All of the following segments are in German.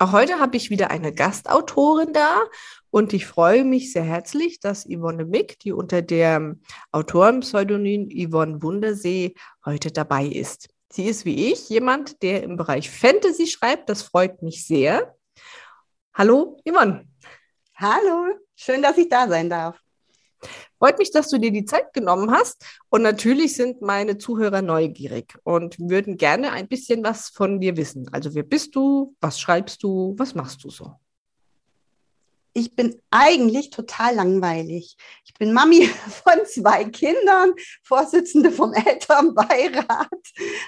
Auch heute habe ich wieder eine Gastautorin da und ich freue mich sehr herzlich, dass Yvonne Mick, die unter dem Autorenpseudonym Yvonne Wundersee heute dabei ist. Sie ist wie ich jemand, der im Bereich Fantasy schreibt. Das freut mich sehr. Hallo, Yvonne. Hallo, schön, dass ich da sein darf. Freut mich, dass du dir die Zeit genommen hast. Und natürlich sind meine Zuhörer neugierig und würden gerne ein bisschen was von dir wissen. Also wer bist du? Was schreibst du? Was machst du so? Ich bin eigentlich total langweilig. Ich bin Mami von zwei Kindern, Vorsitzende vom Elternbeirat,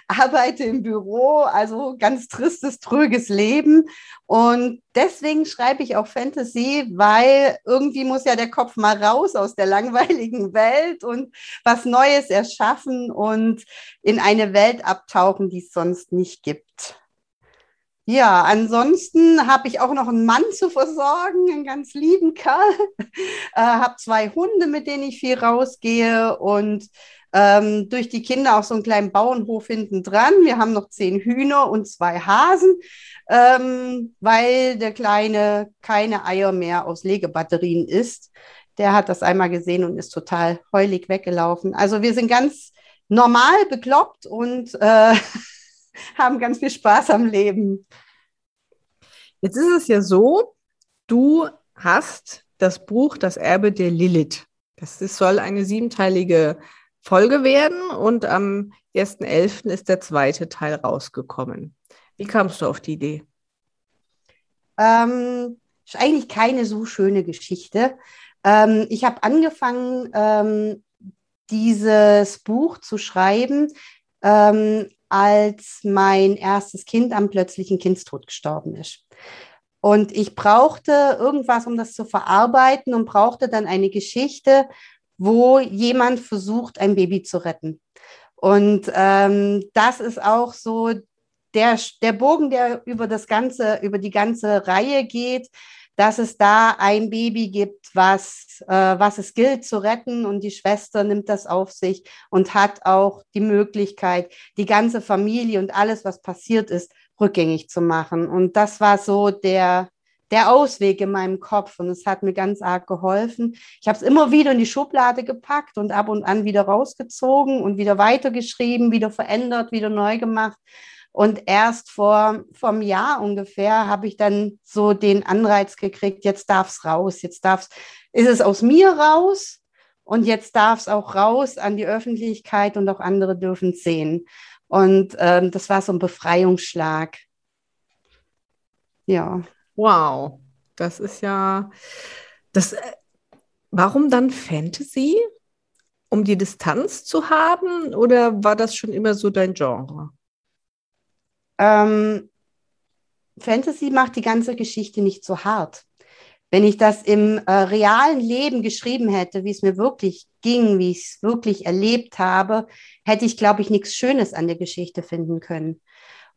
arbeite im Büro, also ganz tristes, tröges Leben. Und deswegen schreibe ich auch Fantasy, weil irgendwie muss ja der Kopf mal raus aus der langweiligen Welt und was Neues erschaffen und in eine Welt abtauchen, die es sonst nicht gibt. Ja, ansonsten habe ich auch noch einen Mann zu versorgen, einen ganz lieben Kerl. äh, habe zwei Hunde, mit denen ich viel rausgehe und ähm, durch die Kinder auch so einen kleinen Bauernhof hinten dran. Wir haben noch zehn Hühner und zwei Hasen, ähm, weil der Kleine keine Eier mehr aus Legebatterien isst. Der hat das einmal gesehen und ist total heulig weggelaufen. Also wir sind ganz normal bekloppt und äh, haben ganz viel Spaß am Leben. Jetzt ist es ja so, du hast das Buch Das Erbe der Lilith. Das ist, soll eine siebenteilige Folge werden und am 1.11. ist der zweite Teil rausgekommen. Wie kamst du auf die Idee? Ähm, ist eigentlich keine so schöne Geschichte. Ähm, ich habe angefangen, ähm, dieses Buch zu schreiben, ähm, als mein erstes Kind am plötzlichen Kindstod gestorben ist. Und ich brauchte irgendwas, um das zu verarbeiten und brauchte dann eine Geschichte, wo jemand versucht, ein Baby zu retten. Und ähm, das ist auch so der, der Bogen, der über das ganze, über die ganze Reihe geht dass es da ein Baby gibt, was, äh, was es gilt zu retten und die Schwester nimmt das auf sich und hat auch die Möglichkeit, die ganze Familie und alles, was passiert ist, rückgängig zu machen. Und das war so der, der Ausweg in meinem Kopf und es hat mir ganz arg geholfen. Ich habe es immer wieder in die Schublade gepackt und ab und an wieder rausgezogen und wieder weitergeschrieben, wieder verändert, wieder neu gemacht. Und erst vor, einem Jahr ungefähr habe ich dann so den Anreiz gekriegt, jetzt darf es raus, jetzt darf's, ist es aus mir raus und jetzt darf es auch raus an die Öffentlichkeit und auch andere dürfen sehen. Und ähm, das war so ein Befreiungsschlag. Ja. Wow, das ist ja, das, äh, warum dann Fantasy? Um die Distanz zu haben oder war das schon immer so dein Genre? Ähm, Fantasy macht die ganze Geschichte nicht so hart. Wenn ich das im äh, realen Leben geschrieben hätte, wie es mir wirklich ging, wie ich es wirklich erlebt habe, hätte ich, glaube ich, nichts Schönes an der Geschichte finden können.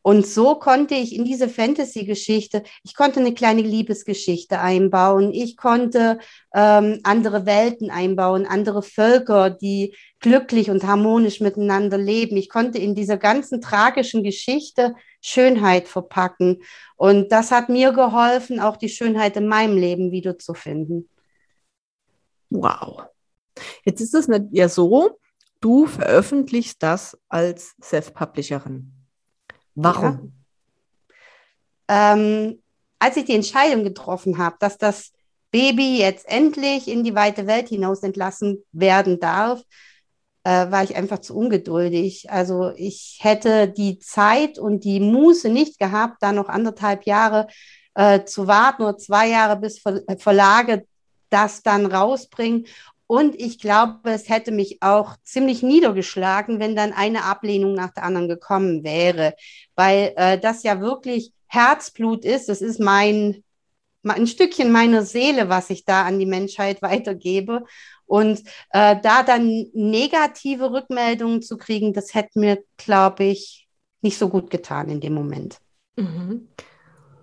Und so konnte ich in diese Fantasy-Geschichte, ich konnte eine kleine Liebesgeschichte einbauen, ich konnte ähm, andere Welten einbauen, andere Völker, die glücklich und harmonisch miteinander leben. Ich konnte in dieser ganzen tragischen Geschichte Schönheit verpacken. Und das hat mir geholfen, auch die Schönheit in meinem Leben wiederzufinden. Wow. Jetzt ist es ja so, du veröffentlichst das als Self-Publisherin. Warum? Ja. Ähm, als ich die Entscheidung getroffen habe, dass das Baby jetzt endlich in die weite Welt hinaus entlassen werden darf, äh, war ich einfach zu ungeduldig. Also ich hätte die Zeit und die Muße nicht gehabt, da noch anderthalb Jahre äh, zu warten oder zwei Jahre bis Ver Verlage das dann rausbringen. Und ich glaube, es hätte mich auch ziemlich niedergeschlagen, wenn dann eine Ablehnung nach der anderen gekommen wäre, weil äh, das ja wirklich Herzblut ist. Das ist mein ein Stückchen meiner Seele, was ich da an die Menschheit weitergebe. Und äh, da dann negative Rückmeldungen zu kriegen, das hätte mir, glaube ich, nicht so gut getan in dem Moment. Mhm.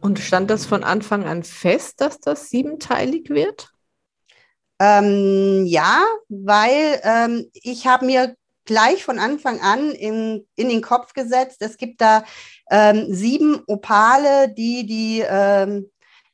Und stand das von Anfang an fest, dass das siebenteilig wird? Ähm, ja, weil ähm, ich habe mir gleich von Anfang an in, in den Kopf gesetzt, es gibt da ähm, sieben Opale, die die ähm,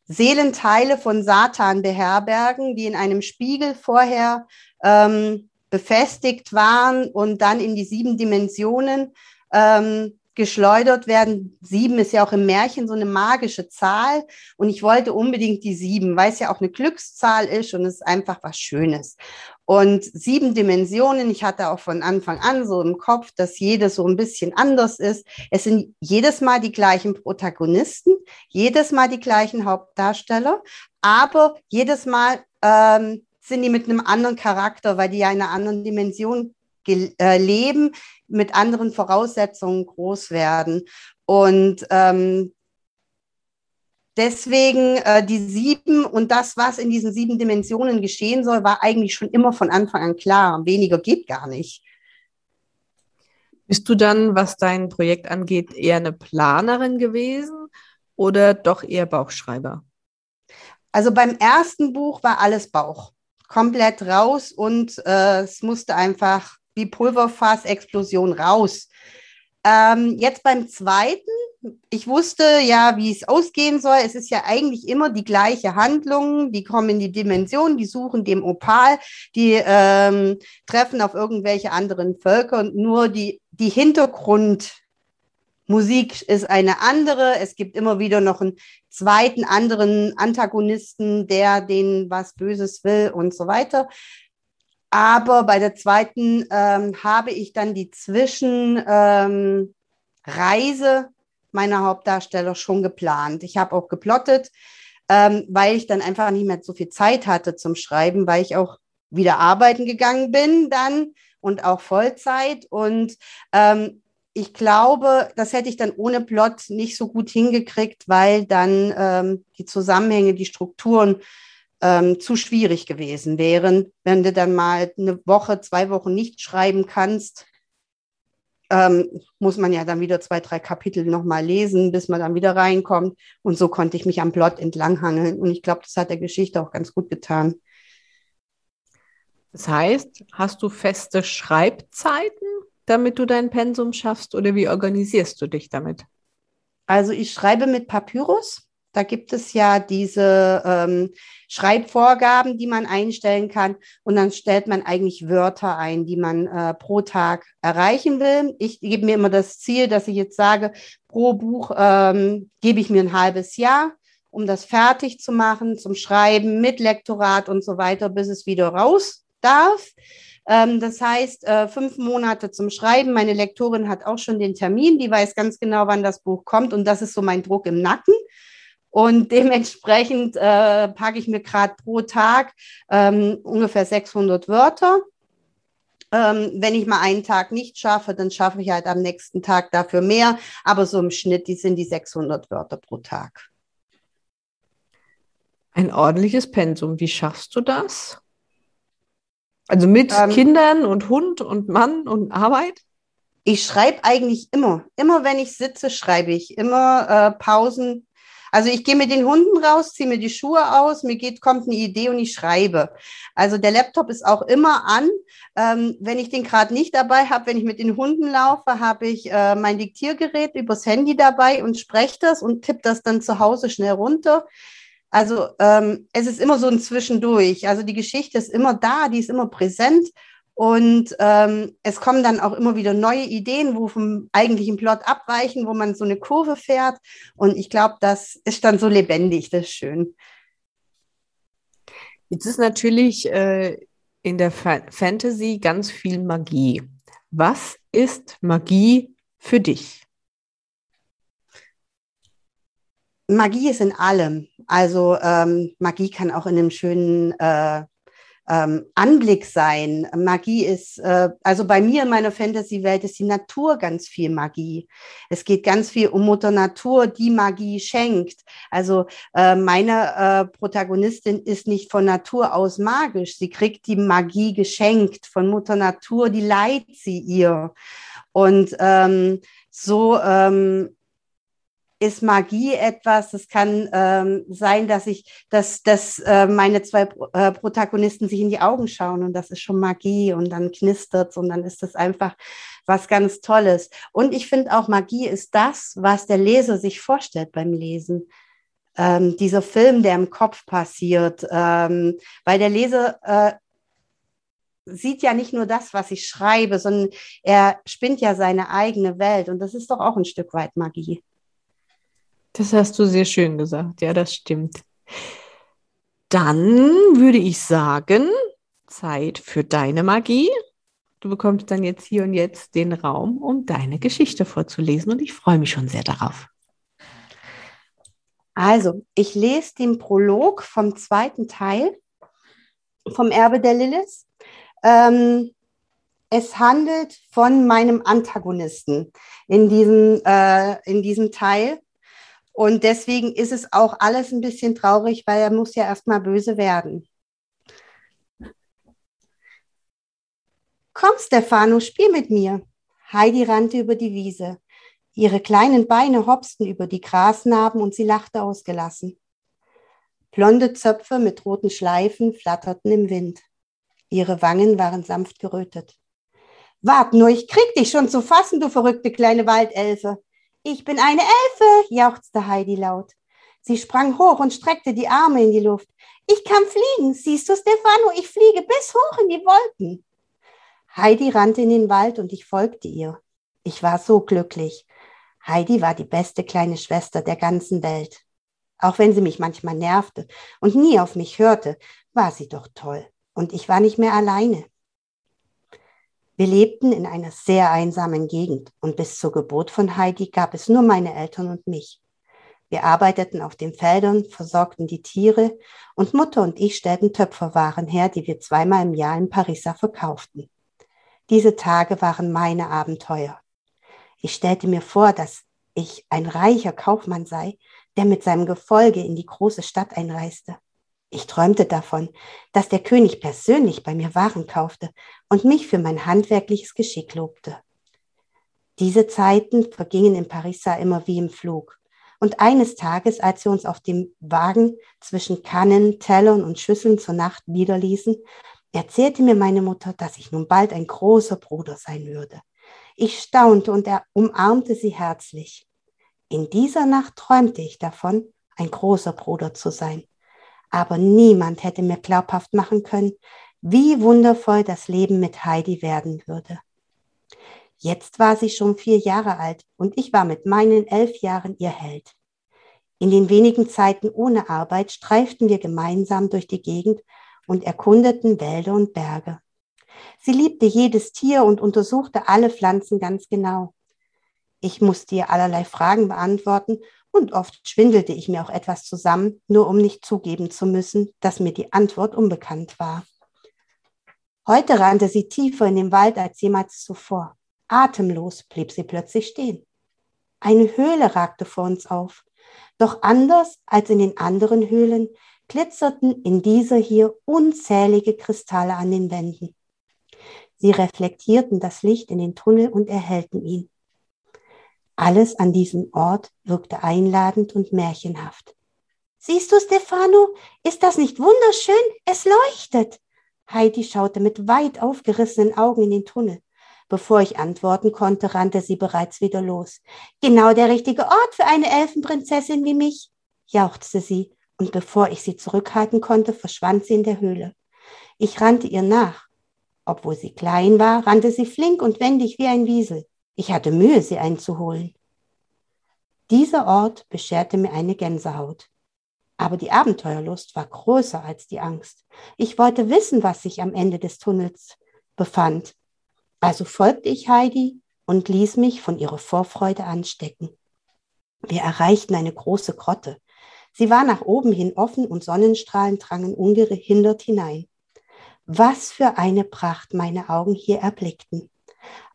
Seelenteile von Satan beherbergen, die in einem Spiegel vorher ähm, befestigt waren und dann in die sieben Dimensionen ähm, geschleudert werden. Sieben ist ja auch im Märchen so eine magische Zahl. Und ich wollte unbedingt die sieben, weil es ja auch eine Glückszahl ist und es ist einfach was Schönes. Und sieben Dimensionen, ich hatte auch von Anfang an so im Kopf, dass jedes so ein bisschen anders ist. Es sind jedes Mal die gleichen Protagonisten, jedes Mal die gleichen Hauptdarsteller, aber jedes Mal ähm, sind die mit einem anderen Charakter, weil die ja in einer anderen Dimension äh, leben, mit anderen Voraussetzungen groß werden. Und ähm, deswegen äh, die sieben und das, was in diesen sieben Dimensionen geschehen soll, war eigentlich schon immer von Anfang an klar. Weniger geht gar nicht. Bist du dann, was dein Projekt angeht, eher eine Planerin gewesen oder doch eher Bauchschreiber? Also beim ersten Buch war alles Bauch. Komplett raus und äh, es musste einfach wie Pulverfassexplosion raus. Ähm, jetzt beim zweiten, ich wusste ja, wie es ausgehen soll. Es ist ja eigentlich immer die gleiche Handlung. Die kommen in die Dimension, die suchen dem Opal, die ähm, treffen auf irgendwelche anderen Völker und nur die, die Hintergrundmusik ist eine andere. Es gibt immer wieder noch einen zweiten anderen Antagonisten, der denen was Böses will und so weiter. Aber bei der zweiten ähm, habe ich dann die Zwischenreise ähm, meiner Hauptdarsteller schon geplant. Ich habe auch geplottet, ähm, weil ich dann einfach nicht mehr so viel Zeit hatte zum Schreiben, weil ich auch wieder arbeiten gegangen bin dann und auch Vollzeit. Und ähm, ich glaube, das hätte ich dann ohne Plot nicht so gut hingekriegt, weil dann ähm, die Zusammenhänge, die Strukturen ähm, zu schwierig gewesen wären, wenn du dann mal eine Woche, zwei Wochen nicht schreiben kannst. Ähm, muss man ja dann wieder zwei, drei Kapitel nochmal lesen, bis man dann wieder reinkommt. Und so konnte ich mich am Plot entlanghangeln. Und ich glaube, das hat der Geschichte auch ganz gut getan. Das heißt, hast du feste Schreibzeiten, damit du dein Pensum schaffst, oder wie organisierst du dich damit? Also ich schreibe mit Papyrus. Da gibt es ja diese ähm, Schreibvorgaben, die man einstellen kann. Und dann stellt man eigentlich Wörter ein, die man äh, pro Tag erreichen will. Ich gebe mir immer das Ziel, dass ich jetzt sage, pro Buch ähm, gebe ich mir ein halbes Jahr, um das fertig zu machen, zum Schreiben mit Lektorat und so weiter, bis es wieder raus darf. Ähm, das heißt, äh, fünf Monate zum Schreiben. Meine Lektorin hat auch schon den Termin, die weiß ganz genau, wann das Buch kommt. Und das ist so mein Druck im Nacken. Und dementsprechend äh, packe ich mir gerade pro Tag ähm, ungefähr 600 Wörter. Ähm, wenn ich mal einen Tag nicht schaffe, dann schaffe ich halt am nächsten Tag dafür mehr. Aber so im Schnitt, die sind die 600 Wörter pro Tag. Ein ordentliches Pensum. Wie schaffst du das? Also mit ähm, Kindern und Hund und Mann und Arbeit? Ich schreibe eigentlich immer. Immer wenn ich sitze, schreibe ich. Immer äh, Pausen also ich gehe mit den Hunden raus, ziehe mir die Schuhe aus, mir geht, kommt eine Idee und ich schreibe. Also der Laptop ist auch immer an. Ähm, wenn ich den gerade nicht dabei habe, wenn ich mit den Hunden laufe, habe ich äh, mein Diktiergerät übers Handy dabei und spreche das und tippe das dann zu Hause schnell runter. Also ähm, es ist immer so ein Zwischendurch. Also die Geschichte ist immer da, die ist immer präsent und ähm, es kommen dann auch immer wieder neue Ideen, wo vom eigentlichen Plot abweichen, wo man so eine Kurve fährt. Und ich glaube, das ist dann so lebendig, das ist schön. Jetzt ist natürlich äh, in der Fa Fantasy ganz viel Magie. Was ist Magie für dich? Magie ist in allem. Also ähm, Magie kann auch in einem schönen äh, ähm, Anblick sein. Magie ist, äh, also bei mir in meiner Fantasy-Welt ist die Natur ganz viel Magie. Es geht ganz viel um Mutter Natur, die Magie schenkt. Also äh, meine äh, Protagonistin ist nicht von Natur aus magisch. Sie kriegt die Magie geschenkt von Mutter Natur, die leiht sie ihr. Und ähm, so ähm, ist Magie etwas, es kann ähm, sein, dass ich, dass, dass äh, meine zwei äh, Protagonisten sich in die Augen schauen und das ist schon Magie und dann knistert und dann ist das einfach was ganz Tolles. Und ich finde auch, Magie ist das, was der Leser sich vorstellt beim Lesen. Ähm, dieser Film, der im Kopf passiert, ähm, weil der Leser äh, sieht ja nicht nur das, was ich schreibe, sondern er spinnt ja seine eigene Welt und das ist doch auch ein Stück weit Magie. Das hast du sehr schön gesagt. Ja, das stimmt. Dann würde ich sagen, Zeit für deine Magie. Du bekommst dann jetzt hier und jetzt den Raum, um deine Geschichte vorzulesen und ich freue mich schon sehr darauf. Also, ich lese den Prolog vom zweiten Teil vom Erbe der Lilith. Ähm, es handelt von meinem Antagonisten in diesem, äh, in diesem Teil. Und deswegen ist es auch alles ein bisschen traurig, weil er muss ja erstmal böse werden. Komm, Stefano, spiel mit mir. Heidi rannte über die Wiese. Ihre kleinen Beine hopsten über die Grasnarben und sie lachte ausgelassen. Blonde Zöpfe mit roten Schleifen flatterten im Wind. Ihre Wangen waren sanft gerötet. Wart nur, ich krieg dich schon zu fassen, du verrückte kleine Waldelfe. Ich bin eine Elfe, jauchzte Heidi laut. Sie sprang hoch und streckte die Arme in die Luft. Ich kann fliegen, siehst du, Stefano, ich fliege bis hoch in die Wolken. Heidi rannte in den Wald und ich folgte ihr. Ich war so glücklich. Heidi war die beste kleine Schwester der ganzen Welt. Auch wenn sie mich manchmal nervte und nie auf mich hörte, war sie doch toll. Und ich war nicht mehr alleine. Wir lebten in einer sehr einsamen Gegend und bis zur Geburt von Heidi gab es nur meine Eltern und mich. Wir arbeiteten auf den Feldern, versorgten die Tiere und Mutter und ich stellten Töpferwaren her, die wir zweimal im Jahr in Parisa verkauften. Diese Tage waren meine Abenteuer. Ich stellte mir vor, dass ich ein reicher Kaufmann sei, der mit seinem Gefolge in die große Stadt einreiste. Ich träumte davon, dass der König persönlich bei mir Waren kaufte und mich für mein handwerkliches Geschick lobte. Diese Zeiten vergingen in Parisa immer wie im Flug. Und eines Tages, als wir uns auf dem Wagen zwischen Kannen, Tellern und Schüsseln zur Nacht niederließen, erzählte mir meine Mutter, dass ich nun bald ein großer Bruder sein würde. Ich staunte und er umarmte sie herzlich. In dieser Nacht träumte ich davon, ein großer Bruder zu sein aber niemand hätte mir glaubhaft machen können, wie wundervoll das Leben mit Heidi werden würde. Jetzt war sie schon vier Jahre alt und ich war mit meinen elf Jahren ihr Held. In den wenigen Zeiten ohne Arbeit streiften wir gemeinsam durch die Gegend und erkundeten Wälder und Berge. Sie liebte jedes Tier und untersuchte alle Pflanzen ganz genau. Ich musste ihr allerlei Fragen beantworten und oft schwindelte ich mir auch etwas zusammen, nur um nicht zugeben zu müssen, dass mir die Antwort unbekannt war. Heute rannte sie tiefer in den Wald als jemals zuvor. Atemlos blieb sie plötzlich stehen. Eine Höhle ragte vor uns auf. Doch anders als in den anderen Höhlen glitzerten in dieser hier unzählige Kristalle an den Wänden. Sie reflektierten das Licht in den Tunnel und erhellten ihn. Alles an diesem Ort wirkte einladend und märchenhaft. Siehst du, Stefano, ist das nicht wunderschön? Es leuchtet. Heidi schaute mit weit aufgerissenen Augen in den Tunnel. Bevor ich antworten konnte, rannte sie bereits wieder los. Genau der richtige Ort für eine Elfenprinzessin wie mich, jauchzte sie, und bevor ich sie zurückhalten konnte, verschwand sie in der Höhle. Ich rannte ihr nach. Obwohl sie klein war, rannte sie flink und wendig wie ein Wiesel. Ich hatte Mühe, sie einzuholen. Dieser Ort bescherte mir eine Gänsehaut. Aber die Abenteuerlust war größer als die Angst. Ich wollte wissen, was sich am Ende des Tunnels befand. Also folgte ich Heidi und ließ mich von ihrer Vorfreude anstecken. Wir erreichten eine große Grotte. Sie war nach oben hin offen und Sonnenstrahlen drangen ungehindert hinein. Was für eine Pracht meine Augen hier erblickten.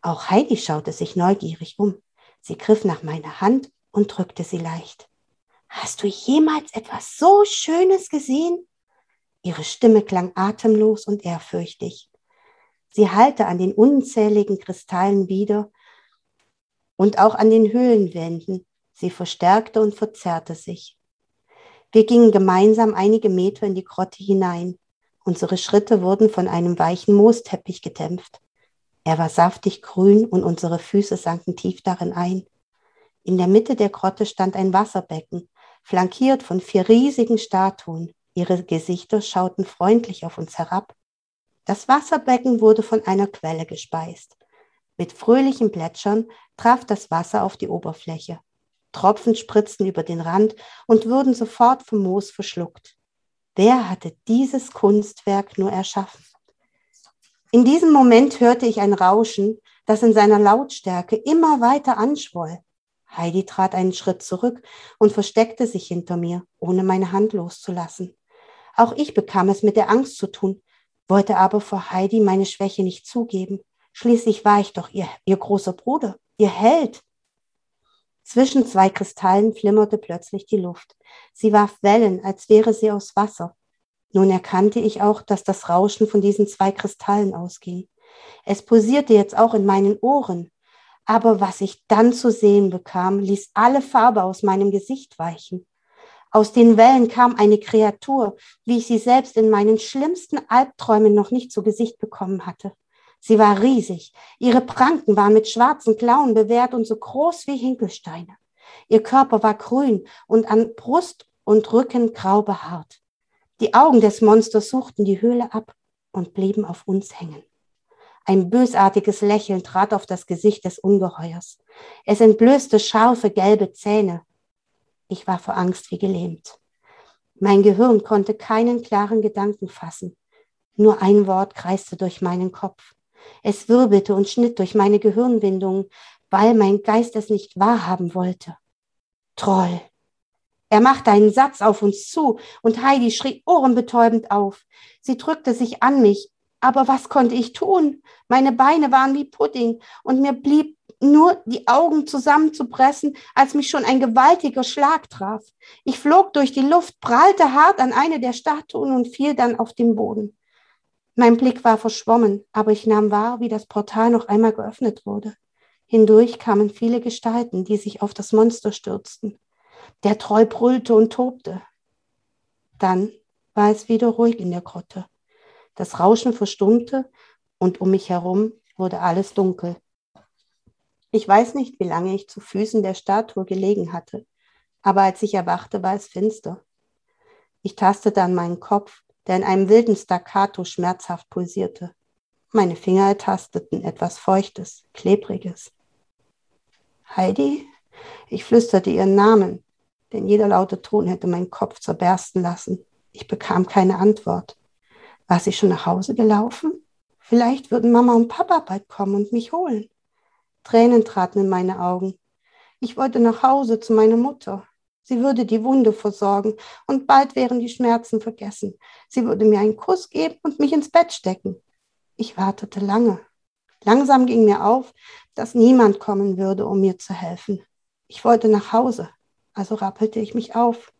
Auch Heidi schaute sich neugierig um. Sie griff nach meiner Hand und drückte sie leicht. Hast du jemals etwas so Schönes gesehen? Ihre Stimme klang atemlos und ehrfürchtig. Sie hallte an den unzähligen Kristallen wieder und auch an den Höhlenwänden. Sie verstärkte und verzerrte sich. Wir gingen gemeinsam einige Meter in die Grotte hinein. Unsere Schritte wurden von einem weichen Moosteppich gedämpft. Er war saftig grün und unsere Füße sanken tief darin ein. In der Mitte der Grotte stand ein Wasserbecken, flankiert von vier riesigen Statuen. Ihre Gesichter schauten freundlich auf uns herab. Das Wasserbecken wurde von einer Quelle gespeist. Mit fröhlichem Plätschern traf das Wasser auf die Oberfläche. Tropfen spritzten über den Rand und wurden sofort vom Moos verschluckt. Wer hatte dieses Kunstwerk nur erschaffen? In diesem Moment hörte ich ein Rauschen, das in seiner Lautstärke immer weiter anschwoll. Heidi trat einen Schritt zurück und versteckte sich hinter mir, ohne meine Hand loszulassen. Auch ich bekam es mit der Angst zu tun, wollte aber vor Heidi meine Schwäche nicht zugeben. Schließlich war ich doch ihr, ihr großer Bruder, ihr Held. Zwischen zwei Kristallen flimmerte plötzlich die Luft. Sie warf Wellen, als wäre sie aus Wasser. Nun erkannte ich auch, dass das Rauschen von diesen zwei Kristallen ausging. Es pulsierte jetzt auch in meinen Ohren. Aber was ich dann zu sehen bekam, ließ alle Farbe aus meinem Gesicht weichen. Aus den Wellen kam eine Kreatur, wie ich sie selbst in meinen schlimmsten Albträumen noch nicht zu Gesicht bekommen hatte. Sie war riesig. Ihre Pranken waren mit schwarzen Klauen bewehrt und so groß wie Hinkelsteine. Ihr Körper war grün und an Brust und Rücken grau behaart. Die Augen des Monsters suchten die Höhle ab und blieben auf uns hängen. Ein bösartiges Lächeln trat auf das Gesicht des Ungeheuers. Es entblößte scharfe gelbe Zähne. Ich war vor Angst wie gelähmt. Mein Gehirn konnte keinen klaren Gedanken fassen. Nur ein Wort kreiste durch meinen Kopf. Es wirbelte und schnitt durch meine Gehirnwindungen, weil mein Geist es nicht wahrhaben wollte. Troll. Er machte einen Satz auf uns zu und Heidi schrie ohrenbetäubend auf. Sie drückte sich an mich, aber was konnte ich tun? Meine Beine waren wie Pudding und mir blieb nur die Augen zusammenzupressen, als mich schon ein gewaltiger Schlag traf. Ich flog durch die Luft, prallte hart an eine der Statuen und fiel dann auf den Boden. Mein Blick war verschwommen, aber ich nahm wahr, wie das Portal noch einmal geöffnet wurde. Hindurch kamen viele Gestalten, die sich auf das Monster stürzten. Der Troll brüllte und tobte. Dann war es wieder ruhig in der Grotte. Das Rauschen verstummte und um mich herum wurde alles dunkel. Ich weiß nicht, wie lange ich zu Füßen der Statue gelegen hatte, aber als ich erwachte, war es finster. Ich tastete an meinen Kopf der in einem wilden Staccato schmerzhaft pulsierte. Meine Finger ertasteten etwas Feuchtes, Klebriges. Heidi? Ich flüsterte ihren Namen, denn jeder laute Ton hätte meinen Kopf zerbersten lassen. Ich bekam keine Antwort. War sie schon nach Hause gelaufen? Vielleicht würden Mama und Papa bald kommen und mich holen. Tränen traten in meine Augen. Ich wollte nach Hause zu meiner Mutter. Sie würde die Wunde versorgen und bald wären die Schmerzen vergessen. Sie würde mir einen Kuss geben und mich ins Bett stecken. Ich wartete lange. Langsam ging mir auf, dass niemand kommen würde, um mir zu helfen. Ich wollte nach Hause, also rappelte ich mich auf.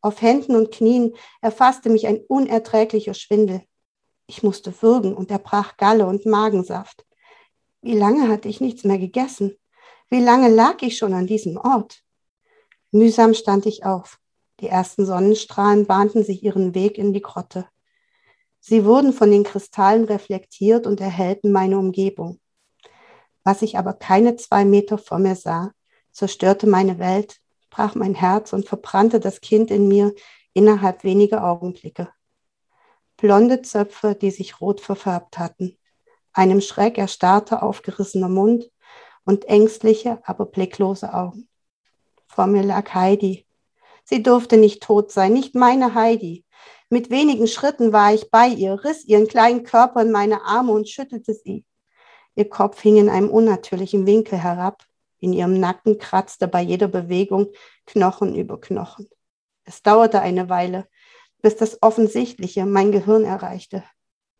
Auf Händen und Knien erfasste mich ein unerträglicher Schwindel. Ich musste würgen und erbrach Galle und Magensaft. Wie lange hatte ich nichts mehr gegessen? Wie lange lag ich schon an diesem Ort? Mühsam stand ich auf. Die ersten Sonnenstrahlen bahnten sich ihren Weg in die Grotte. Sie wurden von den Kristallen reflektiert und erhellten meine Umgebung. Was ich aber keine zwei Meter vor mir sah, zerstörte meine Welt, brach mein Herz und verbrannte das Kind in mir innerhalb weniger Augenblicke. Blonde Zöpfe, die sich rot verfärbt hatten, einem schräg erstarrter, aufgerissener Mund und ängstliche, aber blicklose Augen. Vor mir lag Heidi. Sie durfte nicht tot sein, nicht meine Heidi. Mit wenigen Schritten war ich bei ihr, riss ihren kleinen Körper in meine Arme und schüttelte sie. Ihr Kopf hing in einem unnatürlichen Winkel herab. In ihrem Nacken kratzte bei jeder Bewegung Knochen über Knochen. Es dauerte eine Weile, bis das Offensichtliche mein Gehirn erreichte.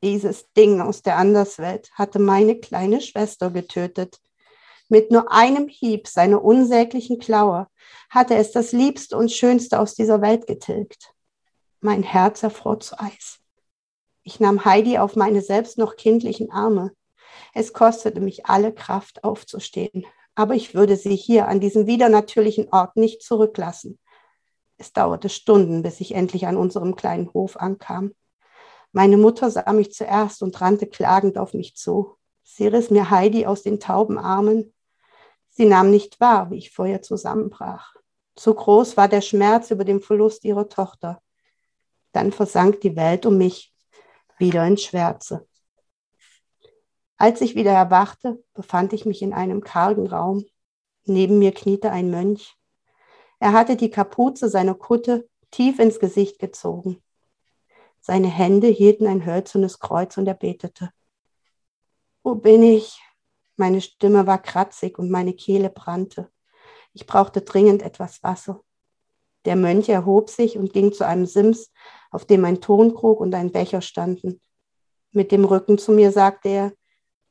Dieses Ding aus der Anderswelt hatte meine kleine Schwester getötet. Mit nur einem Hieb seiner unsäglichen Klaue hatte es das Liebste und Schönste aus dieser Welt getilgt. Mein Herz erfror zu Eis. Ich nahm Heidi auf meine selbst noch kindlichen Arme. Es kostete mich alle Kraft aufzustehen, aber ich würde sie hier an diesem widernatürlichen Ort nicht zurücklassen. Es dauerte Stunden, bis ich endlich an unserem kleinen Hof ankam. Meine Mutter sah mich zuerst und rannte klagend auf mich zu. Sie riss mir Heidi aus den tauben Armen. Sie nahm nicht wahr, wie ich vor ihr zusammenbrach. Zu groß war der Schmerz über den Verlust ihrer Tochter. Dann versank die Welt um mich wieder in Schwärze. Als ich wieder erwachte, befand ich mich in einem kargen Raum. Neben mir kniete ein Mönch. Er hatte die Kapuze seiner Kutte tief ins Gesicht gezogen. Seine Hände hielten ein hölzernes Kreuz und er betete. Wo bin ich? Meine Stimme war kratzig und meine Kehle brannte. Ich brauchte dringend etwas Wasser. Der Mönch erhob sich und ging zu einem Sims, auf dem ein Tonkrug und ein Becher standen. Mit dem Rücken zu mir sagte er,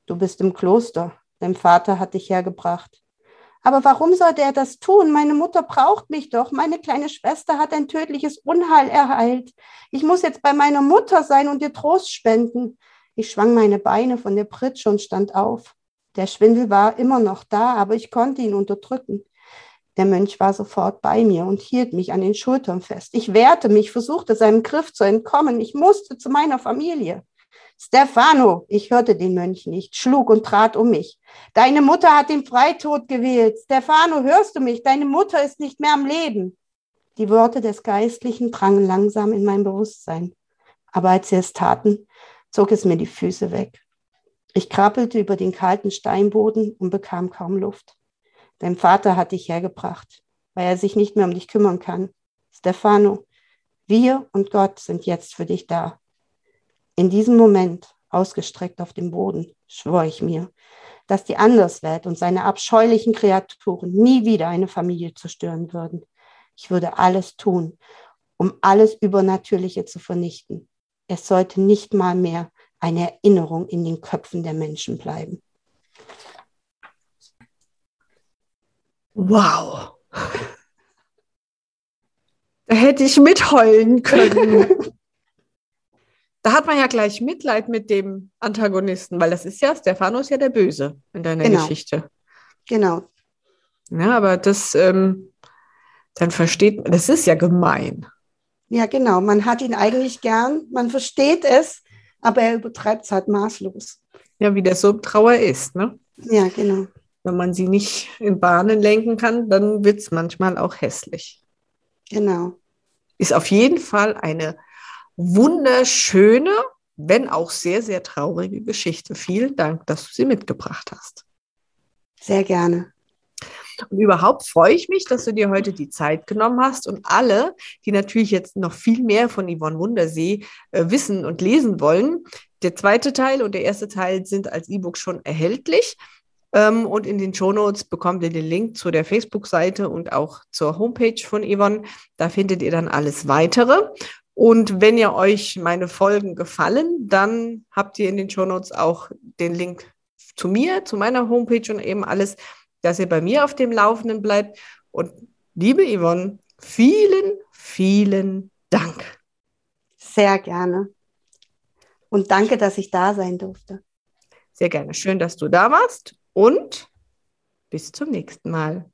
du bist im Kloster, dein Vater hat dich hergebracht. Aber warum sollte er das tun? Meine Mutter braucht mich doch. Meine kleine Schwester hat ein tödliches Unheil ereilt. Ich muss jetzt bei meiner Mutter sein und ihr Trost spenden. Ich schwang meine Beine von der Pritsche und stand auf. Der Schwindel war immer noch da, aber ich konnte ihn unterdrücken. Der Mönch war sofort bei mir und hielt mich an den Schultern fest. Ich wehrte mich, versuchte seinem Griff zu entkommen. Ich musste zu meiner Familie. Stefano, ich hörte den Mönch nicht, schlug und trat um mich. Deine Mutter hat den Freitod gewählt. Stefano, hörst du mich? Deine Mutter ist nicht mehr am Leben. Die Worte des Geistlichen drangen langsam in mein Bewusstsein. Aber als sie es taten, zog es mir die Füße weg. Ich krabbelte über den kalten Steinboden und bekam kaum Luft. Dein Vater hat dich hergebracht, weil er sich nicht mehr um dich kümmern kann. Stefano, wir und Gott sind jetzt für dich da. In diesem Moment, ausgestreckt auf dem Boden, schwor ich mir, dass die Anderswelt und seine abscheulichen Kreaturen nie wieder eine Familie zerstören würden. Ich würde alles tun, um alles Übernatürliche zu vernichten. Es sollte nicht mal mehr eine Erinnerung in den Köpfen der Menschen bleiben. Wow. Da hätte ich mitheulen können. da hat man ja gleich Mitleid mit dem Antagonisten, weil das ist ja, Stephanus ja der Böse in deiner genau. Geschichte. Genau. Ja, aber das, ähm, dann versteht man, das ist ja gemein. Ja, genau. Man hat ihn eigentlich gern, man versteht es, aber er übertreibt es halt maßlos. Ja, wie der so Trauer ist, ne? Ja, genau wenn man sie nicht in Bahnen lenken kann, dann wird es manchmal auch hässlich. Genau. Ist auf jeden Fall eine wunderschöne, wenn auch sehr, sehr traurige Geschichte. Vielen Dank, dass du sie mitgebracht hast. Sehr gerne. Und überhaupt freue ich mich, dass du dir heute die Zeit genommen hast und alle, die natürlich jetzt noch viel mehr von Yvonne Wundersee äh, wissen und lesen wollen. Der zweite Teil und der erste Teil sind als E-Book schon erhältlich. Ähm, und in den Shownotes bekommt ihr den Link zu der Facebook-Seite und auch zur Homepage von Yvonne. Da findet ihr dann alles weitere. Und wenn ihr euch meine Folgen gefallen, dann habt ihr in den Shownotes auch den Link zu mir, zu meiner Homepage und eben alles, dass ihr bei mir auf dem Laufenden bleibt. Und liebe Yvonne, vielen, vielen Dank. Sehr gerne. Und danke, dass ich da sein durfte. Sehr gerne. Schön, dass du da warst und bis zum nächsten Mal.